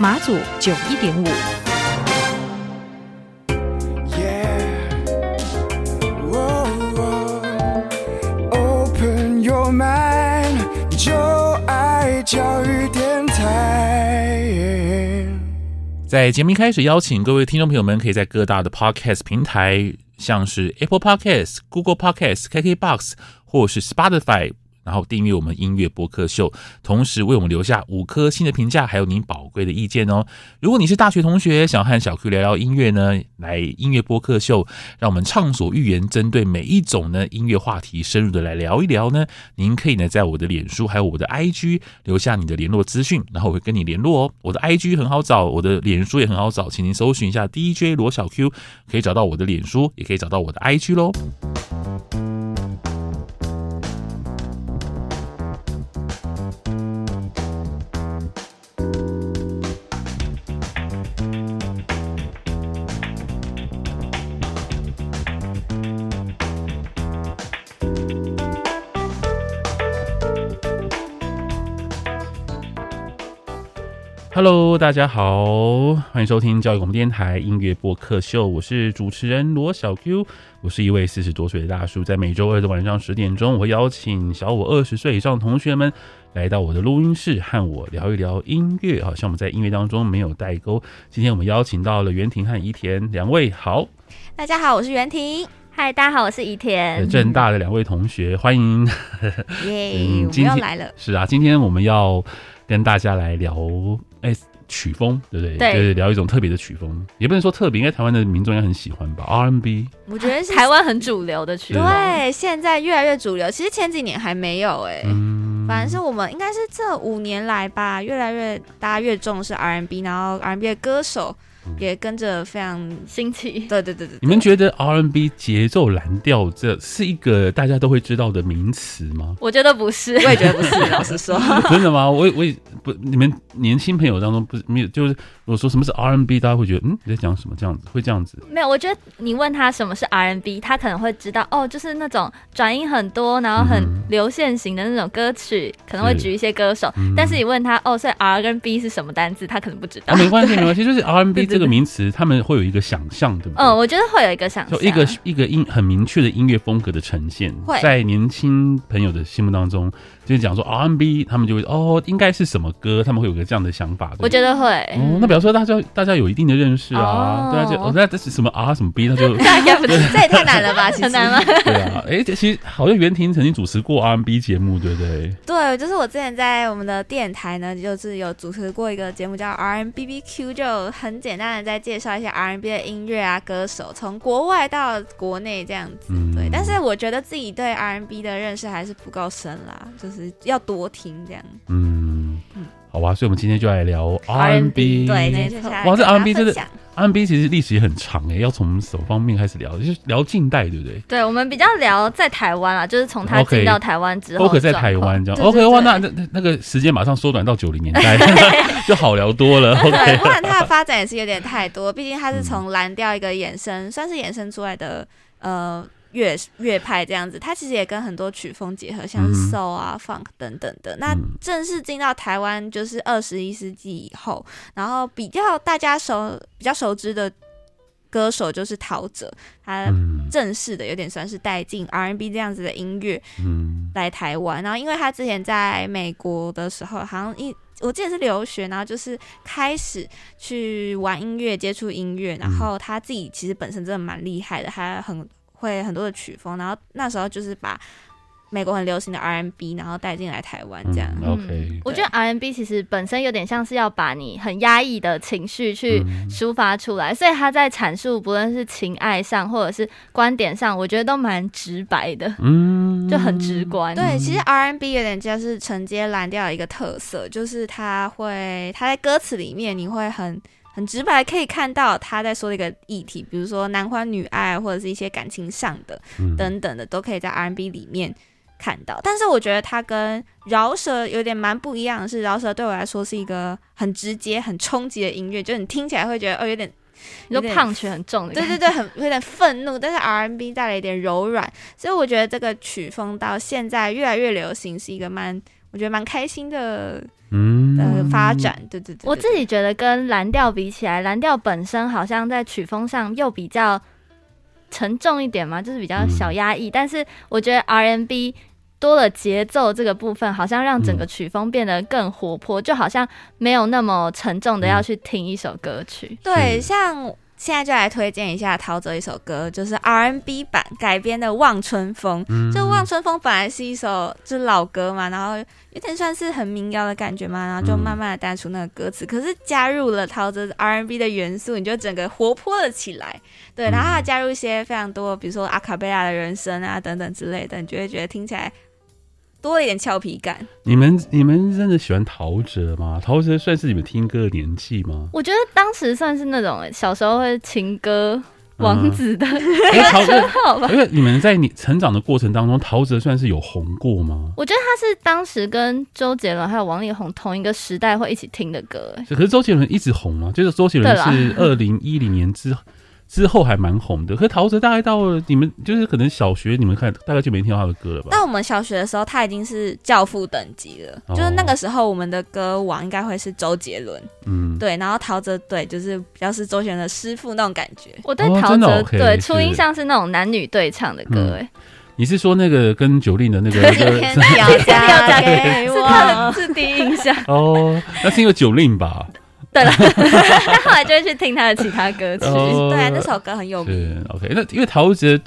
马祖九一点五。Open your mind，就爱教育电台。在节目一开始，邀请各位听众朋友们，可以在各大的 Podcast 平台，像是 Apple Podcast、Google Podcast、KKBox 或是 Spotify。然后订阅我们音乐播客秀，同时为我们留下五颗星的评价，还有您宝贵的意见哦。如果你是大学同学，想和小 Q 聊聊音乐呢，来音乐播客秀，让我们畅所欲言，针对每一种呢音乐话题深入的来聊一聊呢。您可以呢在我的脸书还有我的 IG 留下你的联络资讯，然后我会跟你联络哦。我的 IG 很好找，我的脸书也很好找，请您搜寻一下 DJ 罗小 Q，可以找到我的脸书，也可以找到我的 IG 喽。Hello，大家好，欢迎收听教育广播电台音乐播客秀，我是主持人罗小 Q，我是一位四十多岁的大叔，在每周二的晚上十点钟，我会邀请小我二十岁以上的同学们来到我的录音室，和我聊一聊音乐，好像我们在音乐当中没有代沟。今天我们邀请到了袁婷和怡田两位，好，大家好，我是袁婷，嗨，大家好，我是怡田，正大的两位同学，欢迎，耶、yeah, 嗯，我们要来了，是啊，今天我们要跟大家来聊。哎，曲风对不对？对，就是聊一种特别的曲风，也不能说特别，应该台湾的民众应该很喜欢吧？R&B，我觉得是台湾很主流的曲风，对，现在越来越主流。其实前几年还没有哎、欸，嗯，反正是我们应该是这五年来吧，越来越大家越重视 R&B，然后 R&B 的歌手。也跟着非常新奇，对对对对。你们觉得 R&B 节奏蓝调这是一个大家都会知道的名词吗？我觉得不是，我也觉得不是。老实说，真的吗？我我也不，你们年轻朋友当中不是没有，就是我说什么是 R&B，大家会觉得嗯你在讲什么这样子，会这样子？没有，我觉得你问他什么是 R&B，他可能会知道哦，就是那种转音很多，然后很流线型的那种歌曲，嗯、可能会举一些歌手。但是你问他哦，所以 R 跟 B 是什么单字，他可能不知道。啊、没关系，没关系，就是 R&B 这个。名词，他们会有一个想象，对不对？嗯，我觉得会有一个想象，就一个一个音很明确的音乐风格的呈现，在年轻朋友的心目当中。就是讲说 R&B，他们就会哦，应该是什么歌？他们会有个这样的想法。我觉得会。哦，那比方说大家大家有一定的认识啊，对啊，就哦，那这是什么 R 什么 B，那就 这也太难了吧？其实很难吗？对啊，哎，其实好像袁婷曾经主持过 R&B 节目，对不对？对，就是我之前在我们的电台呢，就是有主持过一个节目叫 R&BBQ，就很简单的在介绍一下 R&B 的音乐啊，歌手从国外到国内这样子。嗯、对，但是我觉得自己对 R&B 的认识还是不够深啦，就是。要多听这样，嗯，好吧，所以我们今天就来聊 R&B，对，哇，这 R&B 真的 R&B 其实历史也很长哎，要从什么方面开始聊？就是聊近代，对不对？对，我们比较聊在台湾啊，就是从他进到台湾之后，OK，在台湾这样，OK，哇，那那那个时间马上缩短到九零年代，就好聊多了。OK，不然它的发展也是有点太多，毕竟它是从蓝调一个衍生，算是衍生出来的，呃。乐乐派这样子，它其实也跟很多曲风结合，像是 soul 啊、嗯、funk 等等的。那正式进到台湾，就是二十一世纪以后，然后比较大家熟、比较熟知的歌手就是陶喆，他正式的有点算是带进 R&B 这样子的音乐来台湾。然后因为他之前在美国的时候，好像一我记得是留学，然后就是开始去玩音乐、接触音乐，然后他自己其实本身真的蛮厉害的，他很。会很多的曲风，然后那时候就是把美国很流行的 R&B，然后带进来台湾这样。嗯、OK，我觉得 R&B 其实本身有点像是要把你很压抑的情绪去抒发出来，嗯、所以他在阐述不论是情爱上或者是观点上，我觉得都蛮直白的，嗯，就很直观。对，其实 R&B 有点像是承接蓝调的一个特色，就是他会他在歌词里面你会很。很直白，可以看到他在说的一个议题，比如说男欢女爱，或者是一些感情上的等等的，都可以在 R&B 里面看到。但是我觉得他跟饶舌有点蛮不一样的是，饶舌对我来说是一个很直接、很冲击的音乐，就你听起来会觉得哦，有点，你说胖曲很重的，对对对，很有点愤怒。但是 R&B 带了一点柔软，所以我觉得这个曲风到现在越来越流行，是一个蛮我觉得蛮开心的。嗯，呃，发展，对对对，对，我自己觉得跟蓝调比起来，蓝调本身好像在曲风上又比较沉重一点嘛，就是比较小压抑。嗯、但是我觉得 R&B 多了节奏这个部分，好像让整个曲风变得更活泼，嗯、就好像没有那么沉重的要去听一首歌曲。嗯、对，像。现在就来推荐一下陶喆一首歌，就是 R&B 版改编的《望春风》。嗯、就《望春风》本来是一首就是老歌嘛，然后有点算是很民谣的感觉嘛，然后就慢慢的淡出那个歌词，嗯、可是加入了陶喆 R&B 的元素，你就整个活泼了起来。对，然后还加入一些非常多，比如说阿卡贝拉的人声啊等等之类的，你就会觉得听起来。多了一点俏皮感。你们你们真的喜欢陶喆吗？陶喆算是你们听歌的年纪吗？我觉得当时算是那种小时候会情歌王子的。因 为陶喆，因为你们在你成长的过程当中，陶喆算是有红过吗？我觉得他是当时跟周杰伦还有王力宏同一个时代会一起听的歌。可是周杰伦一直红吗？就是周杰伦是二零一零年之后。之后还蛮红的，可是陶喆大概到了你们就是可能小学，你们看大概就没听到他的歌了吧？那我们小学的时候，他已经是教父等级了，哦、就是那个时候我们的歌王应该会是周杰伦，嗯，对，然后陶喆对，就是比较是周杰伦的师傅那种感觉。我对陶喆、哦 okay, 对初音像是那种男女对唱的歌，哎、嗯，你是说那个跟九令的那个？对，要嫁给我，是他的第一印象。哦，那是因为九令吧？对了，但后来就会去听他的其他歌曲。哦、对，那首歌很有名。OK，那因为陶喆，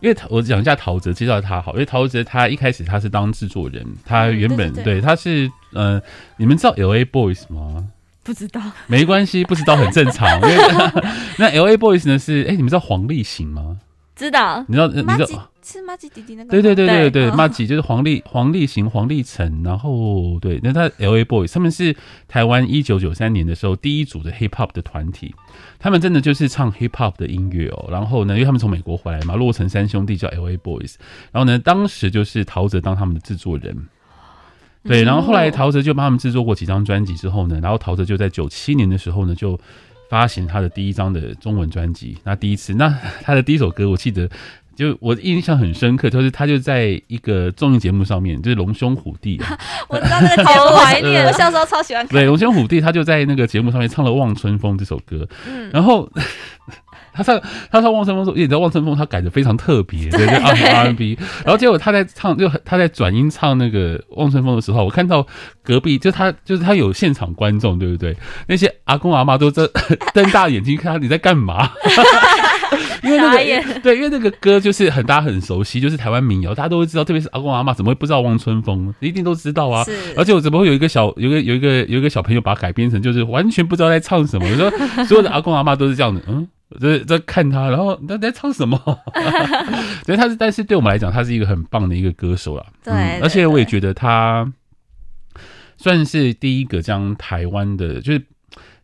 因为我讲一下陶喆，介绍他好。因为陶喆他一开始他是当制作人，他原本、嗯、对，他是呃，你们知道 LA Boys 吗？不知道，没关系，不知道很正常。因为 那 LA Boys 呢是，哎、欸，你们知道黄立行吗？知道，你知道，你知道。是马吉弟弟那个？对对对对对，马吉就是黄立黄立行、黄立成，然后对，那他 L A Boys 他们是台湾一九九三年的时候第一组的 Hip Hop 的团体，他们真的就是唱 Hip Hop 的音乐哦。然后呢，因为他们从美国回来嘛，洛城三兄弟叫 L A Boys，然后呢，当时就是陶喆当他们的制作人，对，然后后来陶喆就帮他们制作过几张专辑之后呢，然后陶喆就在九七年的时候呢，就发行他的第一张的中文专辑。那第一次，那他的第一首歌，我记得。就我印象很深刻，就是他就在一个综艺节目上面，就是龙兄虎弟，我知道那个节目，怀念，我小时候超喜欢看。对，龙兄虎弟，他就在那个节目上面唱了《望春风》这首歌，嗯，然后 他唱他唱《望春风》时候，你知道《望春风》他改的非常特别，对，对 R&B，然后结果他在唱，就他在转音唱那个《望春风》的时候，我看到隔壁就他就是他有现场观众，对不对？那些阿公阿妈都在瞪大眼睛看他，你在干嘛？因为那个 对，因为那个歌就是很大家很熟悉，就是台湾民谣，大家都会知道。特别是阿公阿妈怎么会不知道《望春风》？一定都知道啊！而且我怎么会有一个小，有一个有一个有一个小朋友把它改编成，就是完全不知道在唱什么。我说所有的阿公阿妈都是这样的，嗯，在在看他，然后他在唱什么？所以他是，但是对我们来讲，他是一个很棒的一个歌手啦。对，对，对，而且我也觉得他算是第一个将台湾的，就是。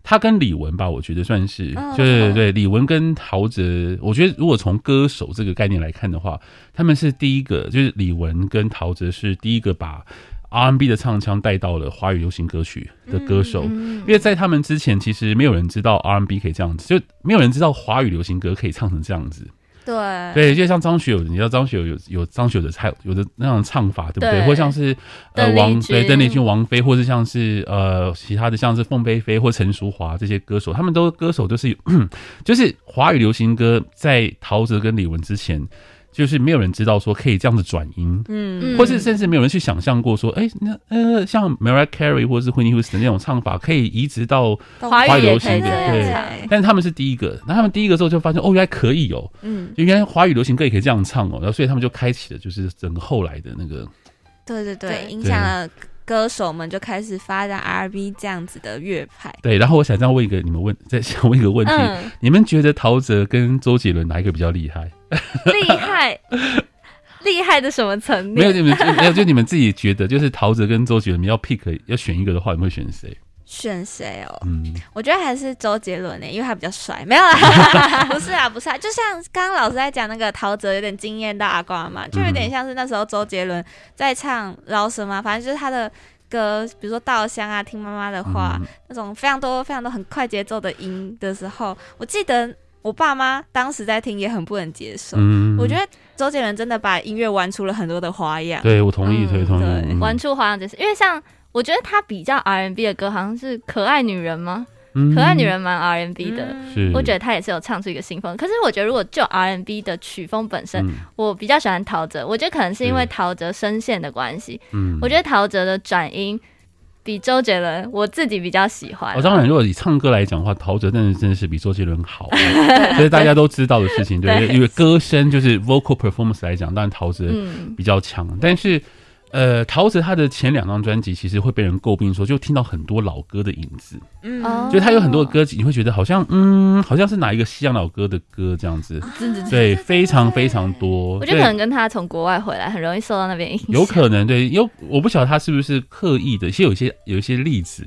他跟李玟吧，我觉得算是，对对对，李玟跟陶喆，我觉得如果从歌手这个概念来看的话，他们是第一个，就是李玟跟陶喆是第一个把 R&B 的唱腔带到了华语流行歌曲的歌手，因为在他们之前，其实没有人知道 R&B 可以这样子，就没有人知道华语流行歌可以唱成这样子。对。对，就像张学友，你知道张学友有有张学友的唱有的那样唱法，对不对？对。或像是呃王对邓丽君、王菲，或是像是呃其他的像是凤飞飞或陈淑华这些歌手，他们都歌手都是有，就是华语流行歌在陶喆跟李玟之前，就是没有人知道说可以这样子转音，嗯，或是甚至没有人去想象过说，哎、欸，那呃，像 Mariah Carey 或者是 Whitney Houston 那种唱法可以移植到华语流行的，对。但是他们是第一个，那他们第一个之后就发现，哦，原来可以哦，嗯，就原来华语流行歌也可以这样唱哦，然后所以他们就开启了就是整个后来的那个，对对对，影响了歌手们就开始发展 R&B 这样子的乐派。对，然后我想这样问一个你们问，再想问一个问题，嗯、你们觉得陶喆跟周杰伦哪一个比较厉害？厉害。厉害的什么层面？没有你们没有，就你们自己觉得，就是陶喆跟周杰伦，你要 pick 要选一个的话，你会选谁？选谁哦？嗯，我觉得还是周杰伦呢，因为他比较帅。没有啦，不是啊，不是啊，就像刚刚老师在讲那个陶喆有点惊艳到阿瓜嘛，就有点像是那时候周杰伦在唱饶舌嘛，反正就是他的歌，比如说稻香啊，听妈妈的话，嗯、那种非常多非常多很快节奏的音的时候，我记得。我爸妈当时在听也很不能接受。嗯，我觉得周杰伦真的把音乐玩出了很多的花样。对，我同意，同意。对，玩出花样就是因为像我觉得他比较 R&B 的歌，好像是《可爱女人》吗？嗯，可爱女人蛮 R&B 的。是，我觉得他也是有唱出一个新风。可是我觉得如果就 R&B 的曲风本身，我比较喜欢陶喆。我觉得可能是因为陶喆声线的关系。嗯，我觉得陶喆的转音。比周杰伦，我自己比较喜欢。我、哦、当然，如果以唱歌来讲的话，陶喆真的真的是比周杰伦好，这是大家都知道的事情，对不，对，因为歌声就是 vocal performance 来讲，当然陶喆比较强，嗯、但是。呃，陶喆他的前两张专辑其实会被人诟病，说就听到很多老歌的影子，嗯，就他有很多的歌曲，你会觉得好像，嗯，好像是哪一个西洋老歌的歌这样子，对，非常非常多。我觉得可能跟他从国外回来，很容易受到那边影响。有可能，对，有我不晓得他是不是刻意的，其实有一些有一些例子。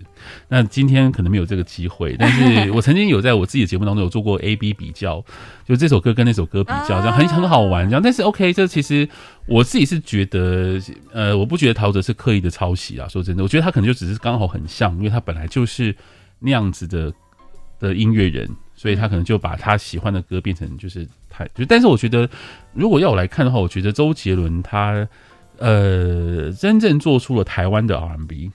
那今天可能没有这个机会，但是我曾经有在我自己的节目当中有做过 A B 比较，就这首歌跟那首歌比较，这样很很好玩，这样。但是 OK，这其实。我自己是觉得，呃，我不觉得陶喆是刻意的抄袭啊。说真的，我觉得他可能就只是刚好很像，因为他本来就是那样子的的音乐人，所以他可能就把他喜欢的歌变成就是他就。但是我觉得，如果要我来看的话，我觉得周杰伦他呃真正做出了台湾的 R&B。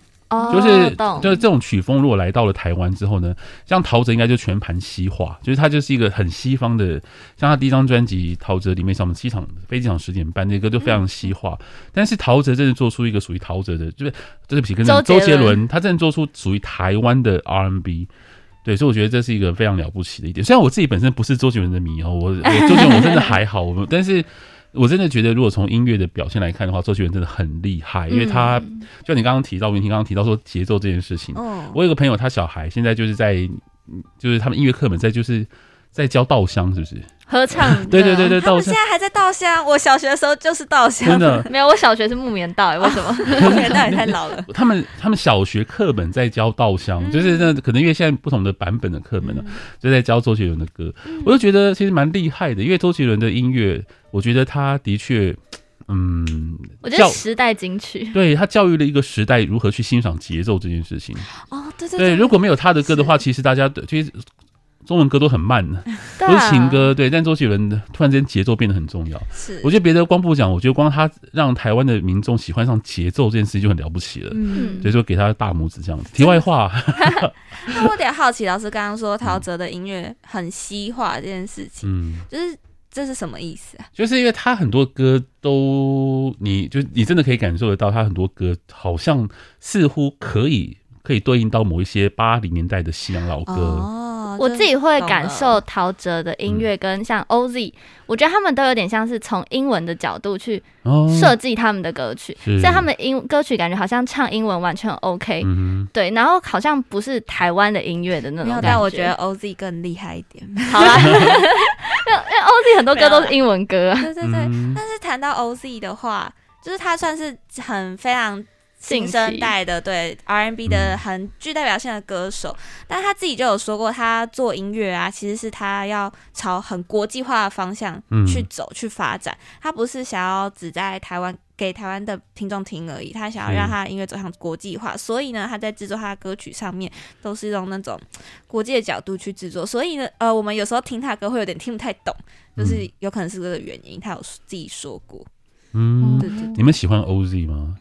就是就是这种曲风，如果来到了台湾之后呢，像陶喆应该就全盘西化，就是他就是一个很西方的，像他第一张专辑《陶喆》里面，像我们机场飞机场十点半那个就非常西化。但是陶喆真的做出一个属于陶喆的，就是对不起，跟周杰伦，他真的做出属于台湾的 R&B。对，所以我觉得这是一个非常了不起的一点。虽然我自己本身不是周杰伦的迷哦，我我周杰伦我真的还好，我但是。我真的觉得，如果从音乐的表现来看的话，周杰伦真的很厉害，因为他就你刚刚提到，云婷刚刚提到说节奏这件事情。我有个朋友，他小孩现在就是在，就是他们音乐课本在就是在教稻香，是不是？合唱。对对对对，他们现在还在稻香。我小学的时候就是稻香。真的没有，我小学是木棉道，为什么？木棉道也太老了。他们他们小学课本在教稻香，就是那可能因为现在不同的版本的课本呢，就在教周杰伦的歌。我就觉得其实蛮厉害的，因为周杰伦的音乐。我觉得他的确，嗯，我觉得时代金曲，对，他教育了一个时代如何去欣赏节奏这件事情。哦，对对对，对，如果没有他的歌的话，其实大家其实中文歌都很慢的，都是情歌。对，但周杰伦突然间节奏变得很重要。是，我觉得别的光不讲，我觉得光他让台湾的民众喜欢上节奏这件事情就很了不起了。嗯，所以说给他大拇指这样子。题外话，那我有点好奇，老师刚刚说陶喆的音乐很西化这件事情，嗯，就是。这是什么意思啊？就是因为他很多歌都，你就你真的可以感受得到，他很多歌好像似乎可以可以对应到某一些八零年代的西洋老歌。哦我自己会感受陶喆的音乐，跟像 OZ，我觉得他们都有点像是从英文的角度去设计他们的歌曲，所以他们英歌曲感觉好像唱英文完全 OK，对，然后好像不是台湾的音乐的那种感觉。但我觉得 OZ 更厉害一点。好啦，因为因为 OZ 很多歌都是英文歌，对对对。但是谈到 OZ 的话，就是他算是很非常。新生代的对 R&B 的很具代表性的歌手，嗯、但他自己就有说过，他做音乐啊，其实是他要朝很国际化的方向去走、嗯、去发展。他不是想要只在台湾给台湾的听众听而已，他想要让他的音乐走向国际化。嗯、所以呢，他在制作他的歌曲上面都是用那种国际的角度去制作。所以呢，呃，我们有时候听他的歌会有点听不太懂，就是有可能是这个原因。他有自己说过。嗯，对对对，你们喜欢 OZ 吗？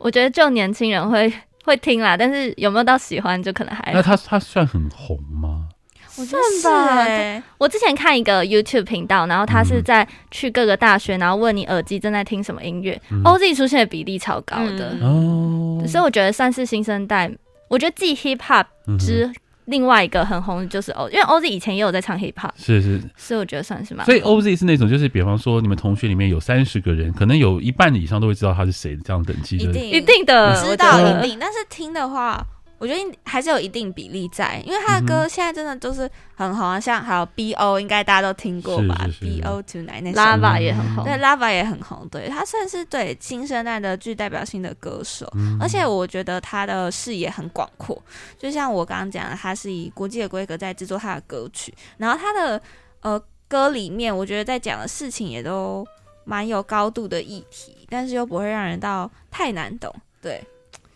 我觉得就年轻人会 会听啦，但是有没有到喜欢就可能还。那他他算很红吗？算吧欸我之前看一个 YouTube 频道，然后他是在去各个大学，然后问你耳机正在听什么音乐、嗯 OZ 出现的比例超高的，哦，所以我觉得算是新生代。我觉得继 Hip Hop 嗯哼之另外一个很红的就是 O，因为 OZ 以前也有在唱 Hip Hop，是是，所以我觉得算是蛮。所以 OZ 是那种，就是比方说你们同学里面有三十个人，可能有一半以上都会知道他是谁，这样等级的。一定一定的，知道一定，但是听的话，我觉得还是有一定比例在，因为他的歌现在真的都是很红啊，像还有 B O，应该大家都听过吧是是是？B O Tonight 那首拉吧也很红，对，Lava 也很红，对他算是对新生代的具代表性的歌手，嗯而且我觉得他的视野很广阔，就像我刚刚讲的，他是以国际的规格在制作他的歌曲，然后他的呃歌里面，我觉得在讲的事情也都蛮有高度的议题，但是又不会让人到太难懂，对。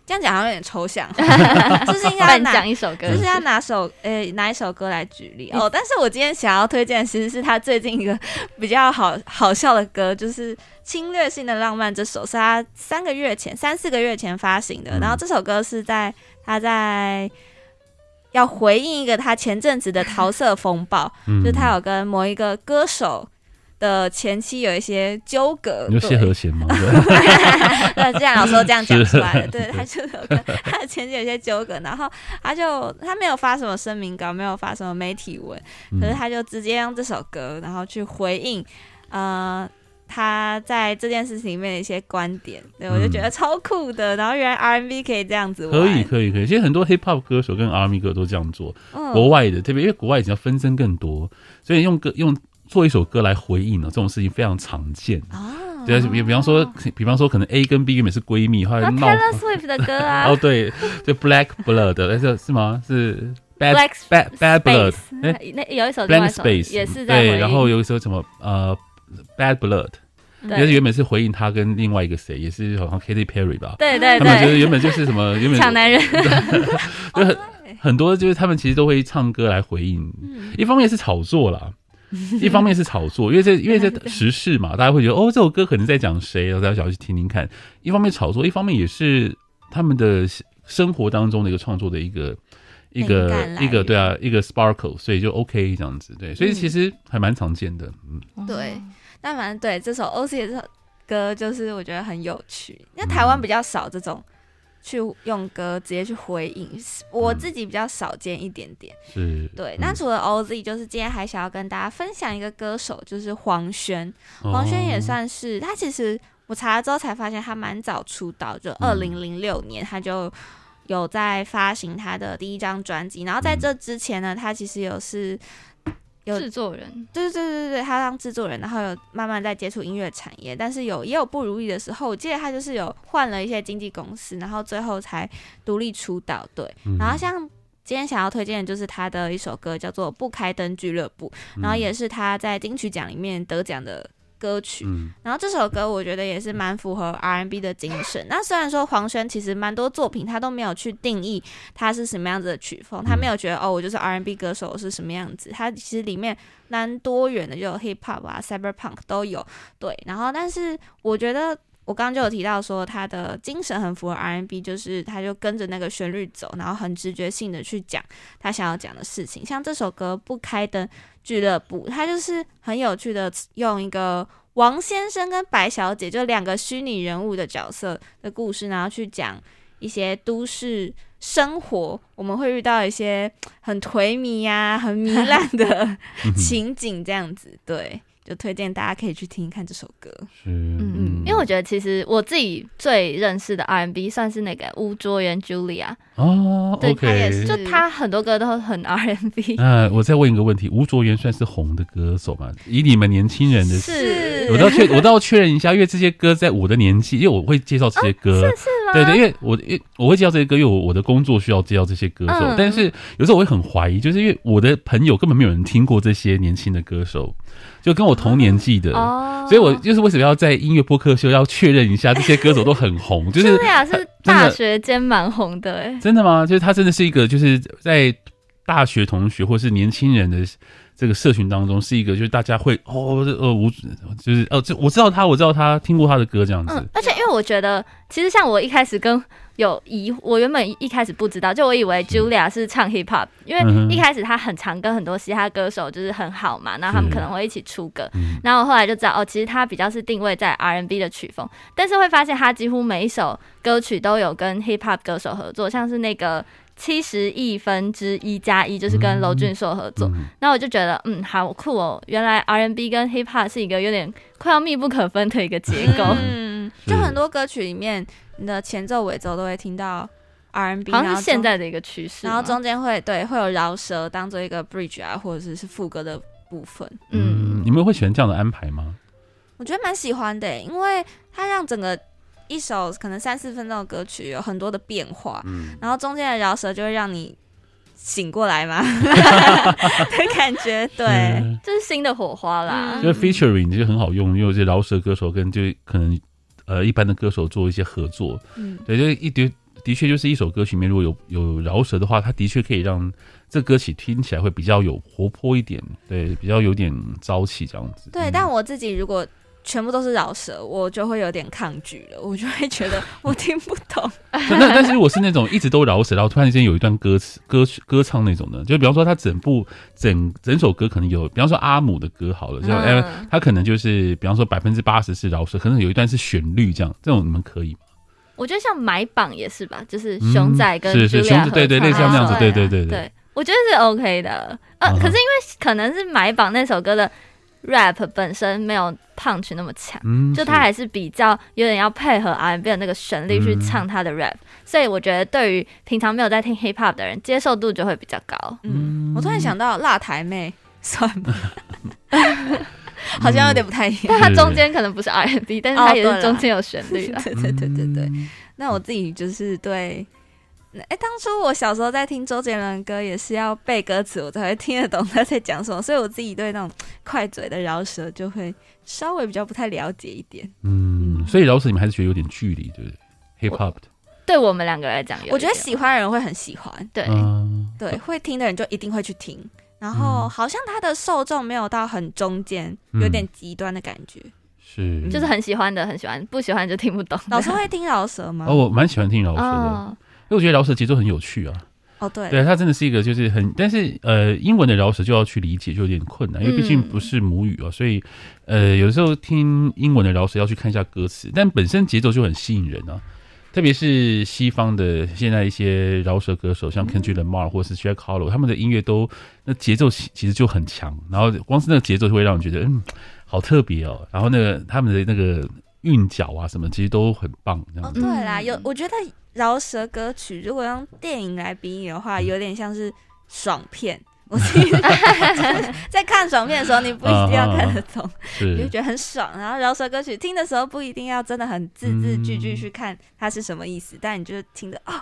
这样讲好像有点抽象，就是应该要拿讲一首歌，就是要拿首呃、拿一首歌来举例哦。但是我今天想要推荐的其实是他最近一个比较好好笑的歌，就是《侵略性的浪漫》这首，是他三个月前、三四个月前发行的。嗯然后这首歌是在他在要回应一个他前阵子的桃色风暴，嗯就是他有跟某一个歌手的前期有一些纠葛，你就谢和弦吗，对。对，这样老说这样讲出来了，对，他就有跟他的前期有一些纠葛，然后他就他没有发什么声明稿，没有发什么媒体文，可是他就直接用这首歌，然后去回应，呃，他在这件事情里面的一些观点，对我就觉得超酷的。然后原来 R&B 可以这样子玩，可以可以可以。其实很多 hip hop 歌手跟 R&B 歌都这样做，嗯。国外的，特别因为国外已经要纷争更多，所以用歌用做一首歌来回应呢，这种事情非常常见。啊，对，比比方说，比方说，可能 A 跟 B 原本是闺蜜，后来闹。Taylor Swift 的歌啊。哦，对，就 Black Blood，哎，这是吗？是 Bad Black Bad Bad Blood，Space，哎。那有一首，Blank 首 Space 也是对，应。然后有一首什么呃 Bad Blood，也是对原本是回应他跟另外一个谁，也是好像 Katy Perry 吧，对对他们就是对，原本就是什么 原本抢男人，就很很多就是他们其实都会唱歌来回应，一方面是炒作啦，一方面是炒作，因为这因为这时事嘛，大家会觉得哦这首歌可能在讲谁，然后大家想要去听听看。一方面炒作，一方面也是他们的生活当中的一个创作的一个一个一个对啊一个 sparkle，所以就 OK 这样子对，所以其实还蛮常见的，嗯，对，但反正对这首 OC 的这首歌，就是我觉得很有趣，因为台湾比较少这种去用歌直接去回应，我自己比较少见一点点。是，对，嗯那除了 OZ，就是今天还想要跟大家分享一个歌手，就是黄轩。哦黄轩也算是他，其实我查了之后才发现他蛮早出道，就二零零六年他就有在发行他的第一张专辑。然后在这之前呢，他其实有是有制作人，对对对对对，他当制作人，然后有慢慢在接触音乐产业，但是有也有不如意的时候。我记得他就是有换了一些经纪公司，然后最后才独立出道。对，嗯然后像今天想要推荐的就是他的一首歌，叫做《不开灯俱乐部》，然后也是他在金曲奖里面得奖的歌曲。嗯然后这首歌我觉得也是蛮符合 R&B 的精神。那虽然说黄轩其实蛮多作品他都没有去定义他是什么样子的曲风，他没有觉得哦我就是 R&B 歌手是什么样子，他其实里面蛮多元的，就有 Hip Hop 啊、Cyberpunk 都有。对，然后但是我觉得。我刚刚就有提到说，他的精神很符合 R&B，就是他就跟着那个旋律走，然后很直觉性的去讲他想要讲的事情。像这首歌《不开灯俱乐部》，他就是很有趣的用一个王先生跟白小姐就两个虚拟人物的角色的故事，然后去讲一些都市生活，我们会遇到一些很颓靡呀、很糜烂的 情景，这样子，对，就推荐大家可以去听一看这首歌。是，嗯嗯，因为我觉得其实我自己最认识的 R&B 算是那个吴卓源 Julia，哦对他也是就他很多歌都很 R&B，那我再问一个问题，吴卓源算是红的歌手吗？以你们年轻人的是。我倒确，我倒要确认一下，因为这些歌在我的年纪，因为我会介绍这些歌，是？对对，因为我因我会介绍这些歌，因为我我的工作需要介绍这些歌手，嗯但是有时候我会很怀疑，就是因为我的朋友根本没有人听过这些年轻的歌手，就跟我同年纪的，哦，所以我就是为什么要在音乐播客秀要确认一下这些歌手都很红，就是 Julia 是大学间蛮红的哎，真的吗？就是他真的是一个就是在大学同学或是年轻人的这个社群当中是一个，就是大家会哦，呃，我就是哦，这我知道他，我知道他听过他的歌这样子。嗯，而且因为我觉得，其实像我一开始跟有疑，我原本一开始不知道，就我以为 Julia 是唱 hip hop，因为一开始他很常跟很多嘻哈歌手就是很好嘛，然后他们可能会一起出歌，然后我后来就知道哦，其实他比较是定位在 R&B 的曲风，但是会发现他几乎每一首歌曲都有跟 hip hop 歌手合作，像是那个。七十亿分之一加一就是跟娄俊硕合作，那、我就觉得嗯，好酷哦，原来 R&B 跟 Hip Hop 是一个有点快要密不可分的一个结构。嗯，就很多歌曲里面，你的前奏尾奏都会听到 R&B，好像是现在的一个趋势。然后中间会对会有饶舌当做一个 Bridge 啊，或者是是副歌的部分。嗯，你们会喜欢这样的安排吗？我觉得蛮喜欢的，因为它让整个。一首可能三四分钟的歌曲有很多的变化，嗯、然后中间的饶舌就会让你醒过来嘛。的感觉，对，这是新的火花啦。就是 featuring 就很好用，因为这饶舌歌手跟就可能呃一般的歌手做一些合作，嗯，对，就一的的确就是一首歌曲里面如果有有饶舌的话，它的确可以让这歌曲听起来会比较有活泼一点，对，比较有点朝气这样子。对，嗯、但我自己如果。全部都是饶舌，我就会有点抗拒了，我就会觉得我听不懂。那但是我是那种一直都饶舌，然后突然间有一段歌词、歌曲、歌唱那种的，就比方说他整部整整首歌可能有，比方说阿姆的歌好了，就哎、嗯，他可能就是比方说百分之八十是饶舌，可能有一段是旋律这样，这种你们可以吗？我觉得像买榜也是吧，就是熊仔跟、嗯、是是熊仔，对对对，像这样子，对对对对，对，我觉得是 OK 的。呃，可是因为可能是买榜那首歌的。Rap 本身没有 punch 那么强，嗯、就他还是比较有点要配合 R&B 的那个旋律去唱他的 rap，、嗯、所以我觉得对于平常没有在听 hip hop 的人，接受度就会比较高。嗯，我突然想到辣台妹算吗？好像有点不太一样，但它中间可能不是 R&B，但是它也是中间有旋律了。对对对对对，那我自己就是对。哎、欸，当初我小时候在听周杰伦歌，也是要背歌词，我才会听得懂他在讲什么，所以我自己对那种快嘴的饶舌就会稍微比较不太了解一点。嗯，所以饶舌你们还是觉得有点距离，对不对？Hip Hop 的，对我们两个来讲，我觉得喜欢的人会很喜欢，对、嗯、对，会听的人就一定会去听。然后好像他的受众没有到很中间，嗯、有点极端的感觉，是，就是很喜欢的很喜欢，不喜欢就听不懂。老师会听饶舌吗？哦，我蛮喜欢听饶舌的。哦因为我觉得饶舌节奏很有趣啊，哦对，对，它真的是一个就是很，但是呃，英文的饶舌就要去理解就有点困难，因为毕竟不是母语啊，所以呃，有时候听英文的饶舌要去看一下歌词，但本身节奏就很吸引人啊，特别是西方的现在一些饶舌歌手，像 Kendrick Lamar 或是 Jack Harlow，他们的音乐都那节奏其实就很强，然后光是那个节奏就会让人觉得嗯，好特别哦，然后那个他们的那个韵脚啊什么，其实都很棒。哦，对啦，有我觉得。饶舌歌曲如果用电影来比喻的话，有点像是爽片。我自己在看爽片的时候，你不一定要看得懂，你就觉得很爽。然后饶舌歌曲听的时候，不一定要真的很字字句句去看它是什么意思，但你就听的哦，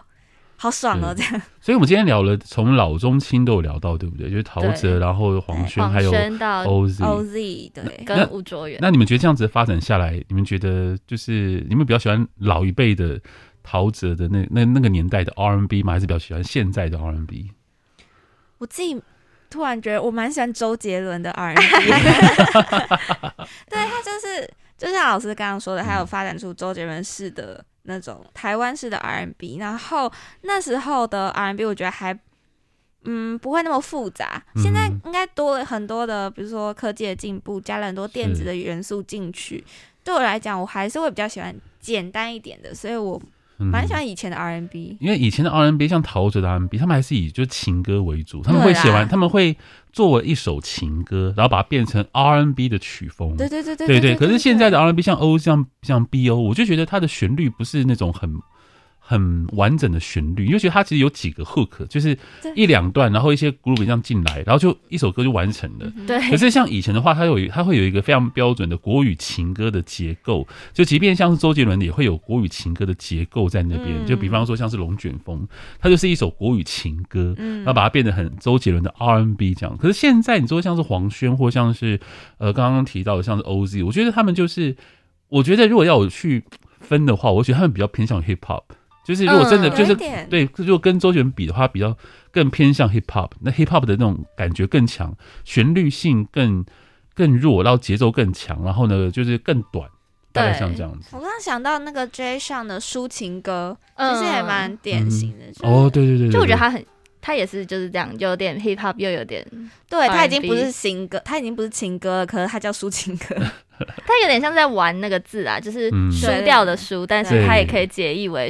好爽哦，这样。所以我们今天聊了，从老中青都有聊到，对不对？就是陶喆，然后黄轩，还有 OZ，OZ 对，跟吴卓源。那你们觉得这样子的发展下来，你们觉得就是你们比较喜欢老一辈的？陶喆的那那那个年代的 R&B 吗？还是比较喜欢现在的 R&B？我自己突然觉得我蛮喜欢周杰伦的 R&B，对，他就是就像老师刚刚说的，还有发展出周杰伦式的那种台湾式的 R&B，然后那时候的 R&B 我觉得还嗯不会那么复杂，现在应该多了很多的，比如说科技的进步，加了很多电子的元素进去。对我来讲，我还是会比较喜欢简单一点的，所以我。蛮喜欢以前的 R N B，因为以前的 R N B 像陶喆的 R N B，他们还是以就情歌为主，他们会写完，他们会作为一首情歌，然后把它变成 R N B 的曲风。对对对对对对。可是现在的 R N B 像 O 像像 BO，我就觉得它的旋律不是那种很。很完整的旋律，因为觉得它其实有几个 hook，就是一两段，然后一些 groove 这样进来，然后就一首歌就完成了。对。可是像以前的话，它有它会有一个非常标准的国语情歌的结构，就即便像是周杰伦也会有国语情歌的结构在那边。就比方说像是龙卷风，它就是一首国语情歌，然后把它变得很周杰伦的 R&B 这样。可是现在你说像是黄轩或像是呃刚刚提到的像是 OZ，我觉得他们就是，我觉得如果要我去分的话，我觉得他们比较偏向 hip hop。就是如果真的嗯就是对，如果跟周杰伦比的话，比较更偏向 hip hop，那 hip hop 的那种感觉更强，旋律性更更弱，然后节奏更强，然后呢就是更短，大概像这样子。我刚刚想到那个 J 上的抒情歌，其嗯实也蛮典型的。就是哦，对对对对，对就我觉得他很，他也是就是这样，有点 hip hop 又有点，对他已经不是新歌，他已经不是情歌了，可是他叫抒情歌。他有点像在玩那个字啊，就是嗯输掉的输，但是他也可以解译为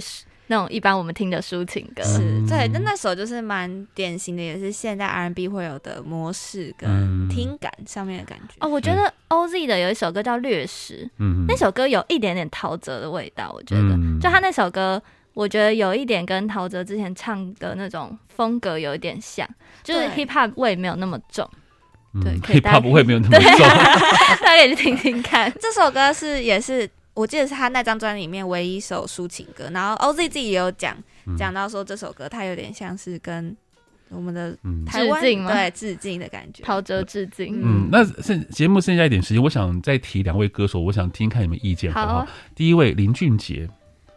那种一般我们听的抒情歌。是。嗯。对，那那首就是蛮典型的，也是现代 R&B 会有的模式嗯。跟听感上面的感觉。哦，我觉得 OZ 的有一首歌叫《掠食》，嗯，那首歌有一点点陶喆的味道，我觉得，嗯。就他那首歌，我觉得有一点跟陶喆之前唱的那种风格有一点像，就是 hip hop 味没有那么重，对嗯可以 hip 大家 hop 不会没有那么对。重，大家可以去听听看。这首歌是也是我记得是他那张专辑里面唯一一首抒情歌，然后 OZ 自己也有讲嗯。讲到说这首歌它有点像是跟我们的嗯。台湾致敬对致敬的感觉。陶喆致敬，嗯，那剩节目剩下一点时间，我想再提两位歌手，我想听看你们意见好不好？好啊。第一位林俊杰。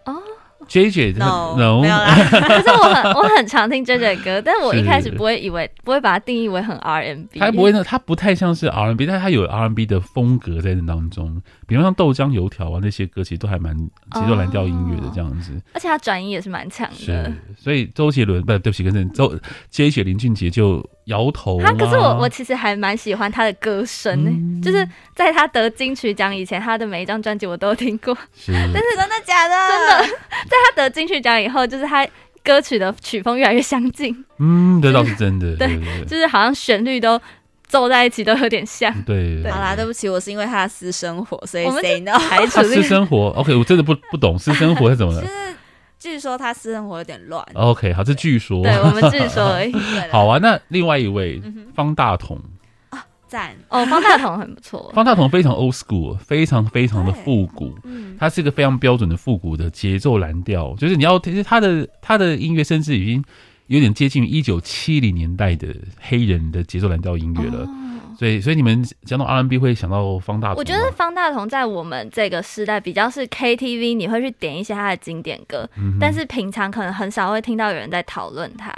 哦，J J No no 没有啦，可是我很我很常听 J J 歌，但我一是开始不会 以为不会把它定义为很 R N B，他不会呢，他不太像是 R N B，但他有 R N B 的风格在那当中。比方像豆浆油条啊那些歌，其实都还蛮节奏蓝调音乐的这样子。而且他转音也是蛮强的是。，所以周杰伦不对不起，跟着周 J J 林俊杰就摇头他可是我我其实还蛮喜欢他的歌声呢、嗯就是在他得金曲奖以前，他的每一张专辑我都有听过。是 但是真的假的？真的，在他得金曲奖以后，就是他歌曲的曲风越来越相近，嗯，这倒是真的，对就是好像旋律都奏在一起都有点像。对对。好啦，对不起，我是因为他的私生活，所以我们 say no。排除他私，生活，OK，我真的不不懂私生活是怎么了。就是据说他私生活有点乱。OK，好，这据说。对我们自己说而已。好啊，那另外一位嗯方大同，赞。哦，方大同很不错，方大同非常 old school，非常非常的复古。嗯，它是一个非常标准的复古的节奏蓝调，就是你要，其实他的他的音乐甚至已经有点接近于一九七零年代的黑人的节奏蓝调音乐了。所以，所以你们讲到 R&B 会想到方大同？我觉得方大同在我们这个时代比较是 KTV，你会去点一些他的经典歌，嗯但是平常可能很少会听到有人在讨论他。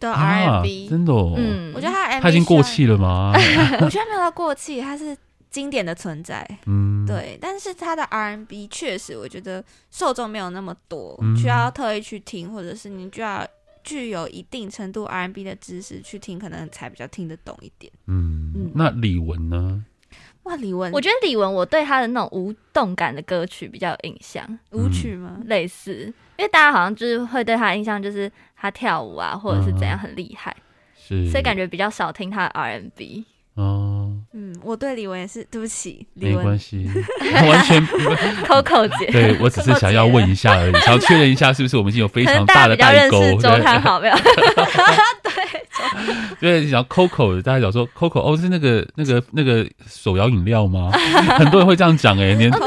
对啊 R&B，真的哦，嗯，我觉得他他已经过气了吗？我觉得没有到过气，他是经典的存在。嗯，对，但是他的 R&B 确实，我觉得受众没有那么多，嗯需要特意去听，或者是你就要具有一定程度 R&B 的知识去听，可能才比较听得懂一点。嗯嗯，那李玟呢？哇，李玟，我觉得李玟，我对他的那种无动感的歌曲比较有印象，舞曲吗？类似，因为大家好像就是会对他的印象就是他跳舞啊，或者是怎样很厉害，是，所以感觉比较少听他的 R&B。哦，嗯，我对李文也是，对不起，李没关玟，系，完全。不 Coco 姐，对我只是想要问一下而已，想要确认一下是不是我们已经有非可能常大的大家比较认代沟。识周汤好没有？对，对，想 Coco，大家讲说 Coco 哦，是那个那个那个手摇饮料吗？很多人会这样讲哎，年很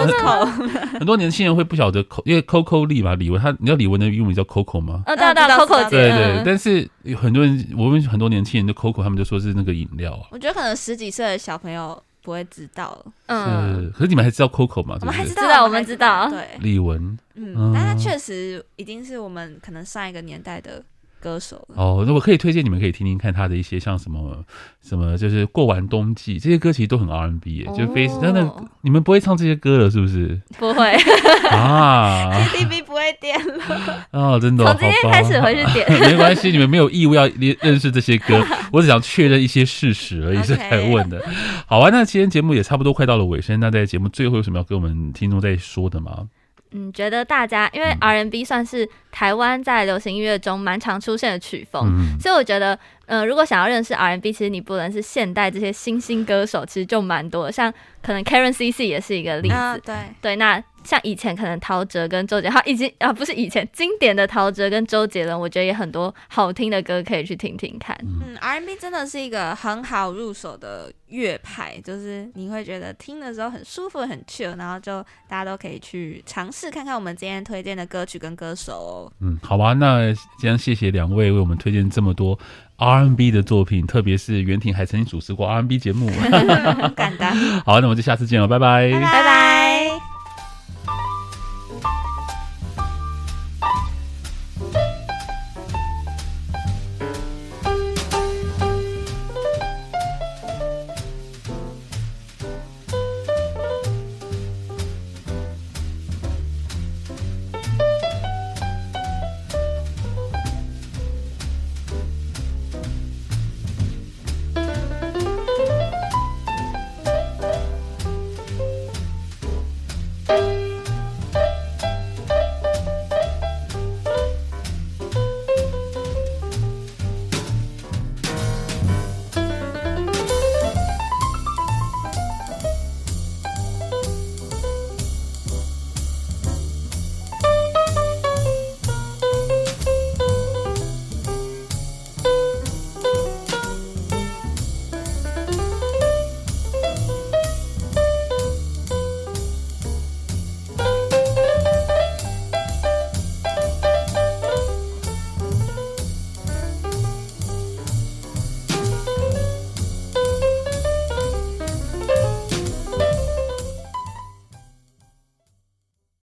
很多年轻人会不晓得 Co，因为 Coco 力嘛，李玟他，你知道李玟的英文叫 Coco 吗？哦，知道，Coco 对对，嗯。但是有很多人，我们很多年轻人就 Coco，他们就说是那个饮料啊。我觉得可能十几岁的小朋友不会知道，嗯，可是你们还知道 Coco 吗？我们还知道道，知道我们知道。对，李玟。嗯嗯，但他确实已经是我们可能上一个年代的歌手了。哦，那我可以推荐你们可以听听看他的一些像什么什么，就是过完冬季这些歌其实都很 R N B 耶，就非哦真的你们不会唱这些歌了是不是？不会，啊 KTV 不会点了，哦，真的哦，从今天开始回去点 没关系，你们没有义务要认认识这些歌，我只想确认一些事实而已以才问的。好啊，那今天节目也差不多快到了尾声，那在节目最后有什么要跟我们听众在说的吗？嗯，觉得大家因为 R&B 算是台湾在流行音乐中蛮常出现的曲风，嗯，所以我觉得，呃，如果想要认识 R&B，其实你不能是现代这些新兴歌手，其实就蛮多的，像可能 Karen CC 也是一个例子。啊，对，对，那像以前可能陶喆跟周杰伦，他已经啊不是以前经典的陶喆跟周杰伦，我觉得也很多好听的歌可以去听听看。嗯，R&B 真的是一个很好入手的乐派，就是你会觉得听的时候很舒服、很 chill，然后就大家都可以去尝试看看我们今天推荐的歌曲跟歌手哦。嗯，好吧，那今天谢谢两位为我们推荐这么多 R&B 的作品，特别是袁婷还曾经主持过 R&B 节目。很简单，好，那我们就下次见了，拜拜。拜拜拜。